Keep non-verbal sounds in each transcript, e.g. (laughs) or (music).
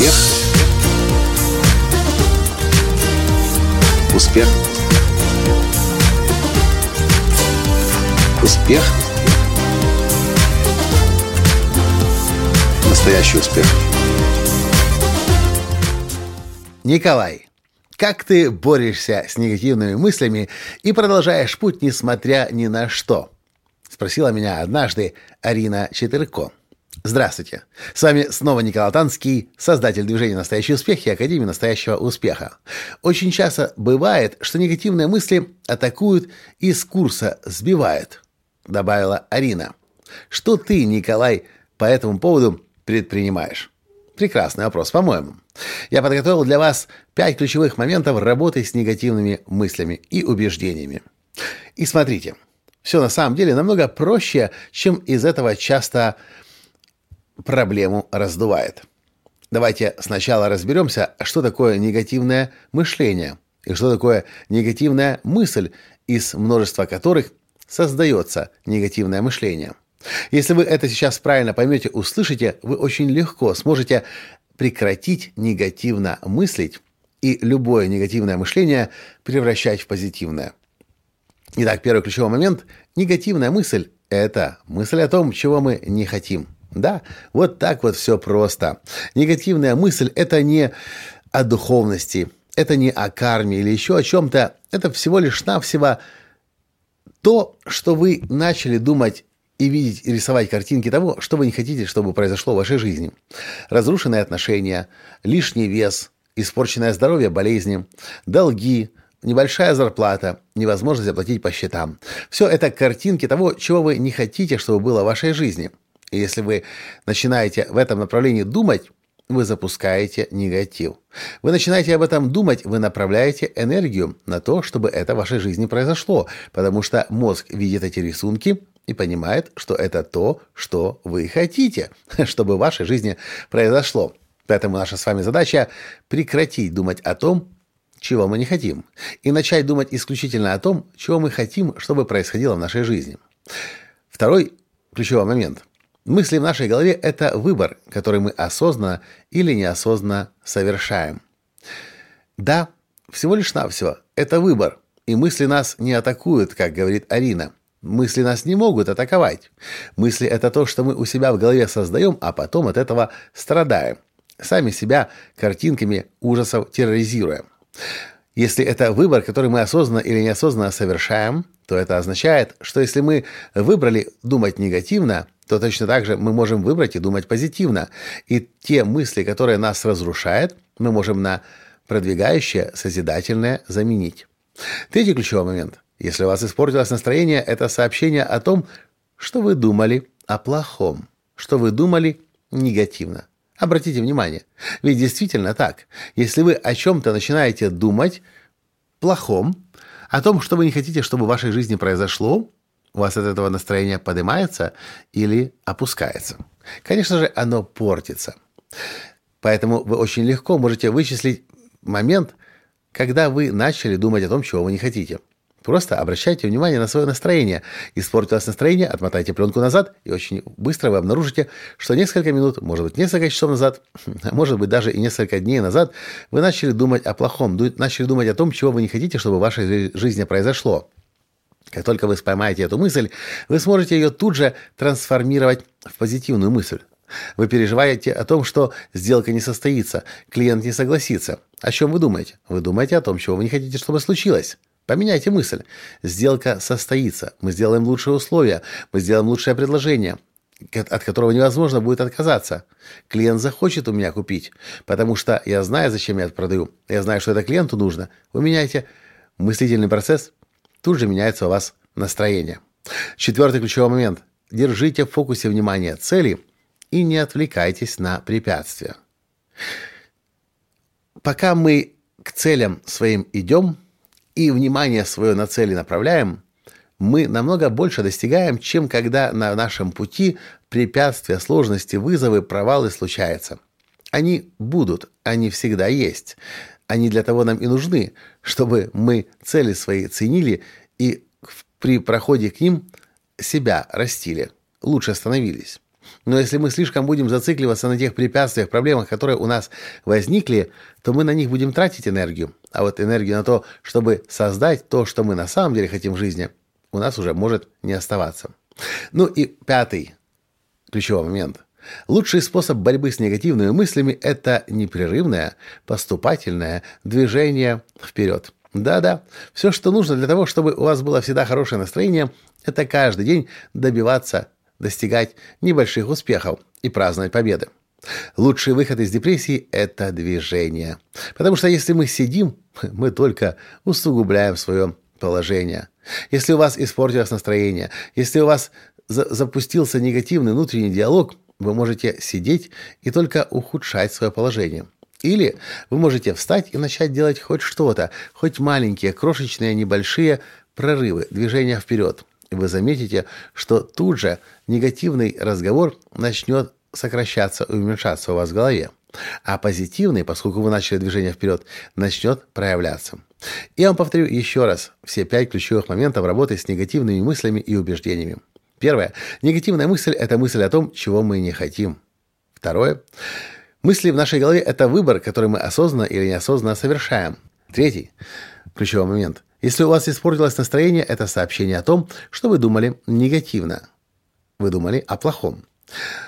Успех. Успех. Успех. Настоящий успех. Николай, как ты борешься с негативными мыслями и продолжаешь путь, несмотря ни на что? Спросила меня однажды Арина Четырко. Здравствуйте. С вами снова Николай Танский, создатель движения «Настоящий успех» и Академии «Настоящего успеха». Очень часто бывает, что негативные мысли атакуют и с курса сбивают, добавила Арина. Что ты, Николай, по этому поводу предпринимаешь? Прекрасный вопрос, по-моему. Я подготовил для вас пять ключевых моментов работы с негативными мыслями и убеждениями. И смотрите, все на самом деле намного проще, чем из этого часто проблему раздувает. Давайте сначала разберемся, что такое негативное мышление и что такое негативная мысль, из множества которых создается негативное мышление. Если вы это сейчас правильно поймете, услышите, вы очень легко сможете прекратить негативно мыслить и любое негативное мышление превращать в позитивное. Итак, первый ключевой момент – негативная мысль – это мысль о том, чего мы не хотим – да, вот так вот все просто. Негативная мысль – это не о духовности, это не о карме или еще о чем-то. Это всего лишь навсего то, что вы начали думать и видеть, и рисовать картинки того, что вы не хотите, чтобы произошло в вашей жизни. Разрушенные отношения, лишний вес, испорченное здоровье, болезни, долги, небольшая зарплата, невозможность оплатить по счетам. Все это картинки того, чего вы не хотите, чтобы было в вашей жизни – и если вы начинаете в этом направлении думать, вы запускаете негатив. Вы начинаете об этом думать, вы направляете энергию на то, чтобы это в вашей жизни произошло, потому что мозг видит эти рисунки и понимает, что это то, что вы хотите, (laughs) чтобы в вашей жизни произошло. Поэтому наша с вами задача прекратить думать о том, чего мы не хотим, и начать думать исключительно о том, чего мы хотим, чтобы происходило в нашей жизни. Второй ключевой момент – Мысли в нашей голове – это выбор, который мы осознанно или неосознанно совершаем. Да, всего лишь навсего, это выбор, и мысли нас не атакуют, как говорит Арина. Мысли нас не могут атаковать. Мысли – это то, что мы у себя в голове создаем, а потом от этого страдаем. Сами себя картинками ужасов терроризируем. Если это выбор, который мы осознанно или неосознанно совершаем, то это означает, что если мы выбрали думать негативно – то точно так же мы можем выбрать и думать позитивно. И те мысли, которые нас разрушают, мы можем на продвигающее, созидательное заменить. Третий ключевой момент. Если у вас испортилось настроение, это сообщение о том, что вы думали о плохом, что вы думали негативно. Обратите внимание, ведь действительно так. Если вы о чем-то начинаете думать плохом, о том, что вы не хотите, чтобы в вашей жизни произошло, у вас от этого настроение поднимается или опускается. Конечно же, оно портится. Поэтому вы очень легко можете вычислить момент, когда вы начали думать о том, чего вы не хотите. Просто обращайте внимание на свое настроение. Испортилось настроение, отмотайте пленку назад, и очень быстро вы обнаружите, что несколько минут, может быть, несколько часов назад, (laughs) а может быть, даже и несколько дней назад, вы начали думать о плохом, начали думать о том, чего вы не хотите, чтобы в вашей жизни произошло. Как только вы поймаете эту мысль, вы сможете ее тут же трансформировать в позитивную мысль. Вы переживаете о том, что сделка не состоится, клиент не согласится. О чем вы думаете? Вы думаете о том, чего вы не хотите, чтобы случилось. Поменяйте мысль. Сделка состоится. Мы сделаем лучшие условия. Мы сделаем лучшее предложение, от которого невозможно будет отказаться. Клиент захочет у меня купить, потому что я знаю, зачем я это продаю. Я знаю, что это клиенту нужно. Вы меняете мыслительный процесс, Тут же меняется у вас настроение. Четвертый ключевой момент. Держите в фокусе внимания цели и не отвлекайтесь на препятствия. Пока мы к целям своим идем и внимание свое на цели направляем, мы намного больше достигаем, чем когда на нашем пути препятствия, сложности, вызовы, провалы случаются. Они будут, они всегда есть. Они для того нам и нужны, чтобы мы цели свои ценили и при проходе к ним себя растили, лучше становились. Но если мы слишком будем зацикливаться на тех препятствиях, проблемах, которые у нас возникли, то мы на них будем тратить энергию. А вот энергию на то, чтобы создать то, что мы на самом деле хотим в жизни, у нас уже может не оставаться. Ну и пятый ключевой момент. Лучший способ борьбы с негативными мыслями – это непрерывное, поступательное движение вперед. Да-да, все, что нужно для того, чтобы у вас было всегда хорошее настроение, это каждый день добиваться, достигать небольших успехов и праздновать победы. Лучший выход из депрессии – это движение. Потому что если мы сидим, (laughs) мы только усугубляем свое положение. Если у вас испортилось настроение, если у вас за запустился негативный внутренний диалог, вы можете сидеть и только ухудшать свое положение. Или вы можете встать и начать делать хоть что-то, хоть маленькие, крошечные, небольшие прорывы, движения вперед. Вы заметите, что тут же негативный разговор начнет сокращаться и уменьшаться у вас в голове. А позитивный, поскольку вы начали движение вперед, начнет проявляться. Я вам повторю еще раз все пять ключевых моментов работы с негативными мыслями и убеждениями. Первое. Негативная мысль – это мысль о том, чего мы не хотим. Второе. Мысли в нашей голове – это выбор, который мы осознанно или неосознанно совершаем. Третий. Ключевой момент. Если у вас испортилось настроение, это сообщение о том, что вы думали негативно. Вы думали о плохом.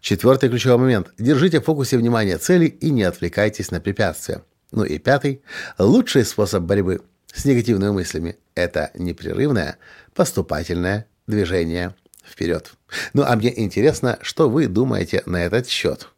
Четвертый ключевой момент. Держите в фокусе внимания цели и не отвлекайтесь на препятствия. Ну и пятый. Лучший способ борьбы с негативными мыслями – это непрерывное поступательное движение вперед. Ну а мне интересно, что вы думаете на этот счет.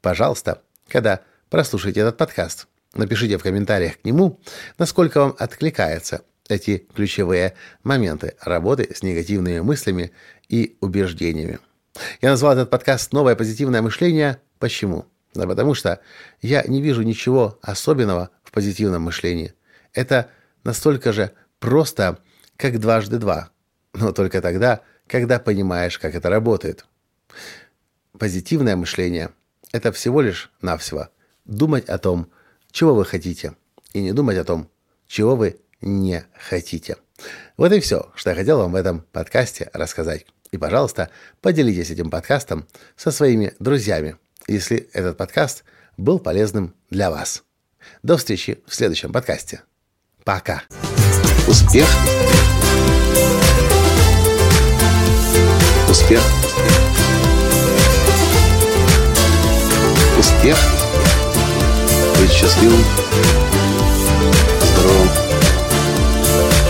Пожалуйста, когда прослушаете этот подкаст, напишите в комментариях к нему, насколько вам откликаются эти ключевые моменты работы с негативными мыслями и убеждениями. Я назвал этот подкаст «Новое позитивное мышление». Почему? Да потому что я не вижу ничего особенного в позитивном мышлении. Это настолько же просто, как дважды два. Но только тогда, когда понимаешь, как это работает. Позитивное мышление – это всего лишь навсего думать о том, чего вы хотите, и не думать о том, чего вы не хотите. Вот и все, что я хотел вам в этом подкасте рассказать. И, пожалуйста, поделитесь этим подкастом со своими друзьями, если этот подкаст был полезным для вас. До встречи в следующем подкасте. Пока. Успех! Успех! Успех! Быть счастливым,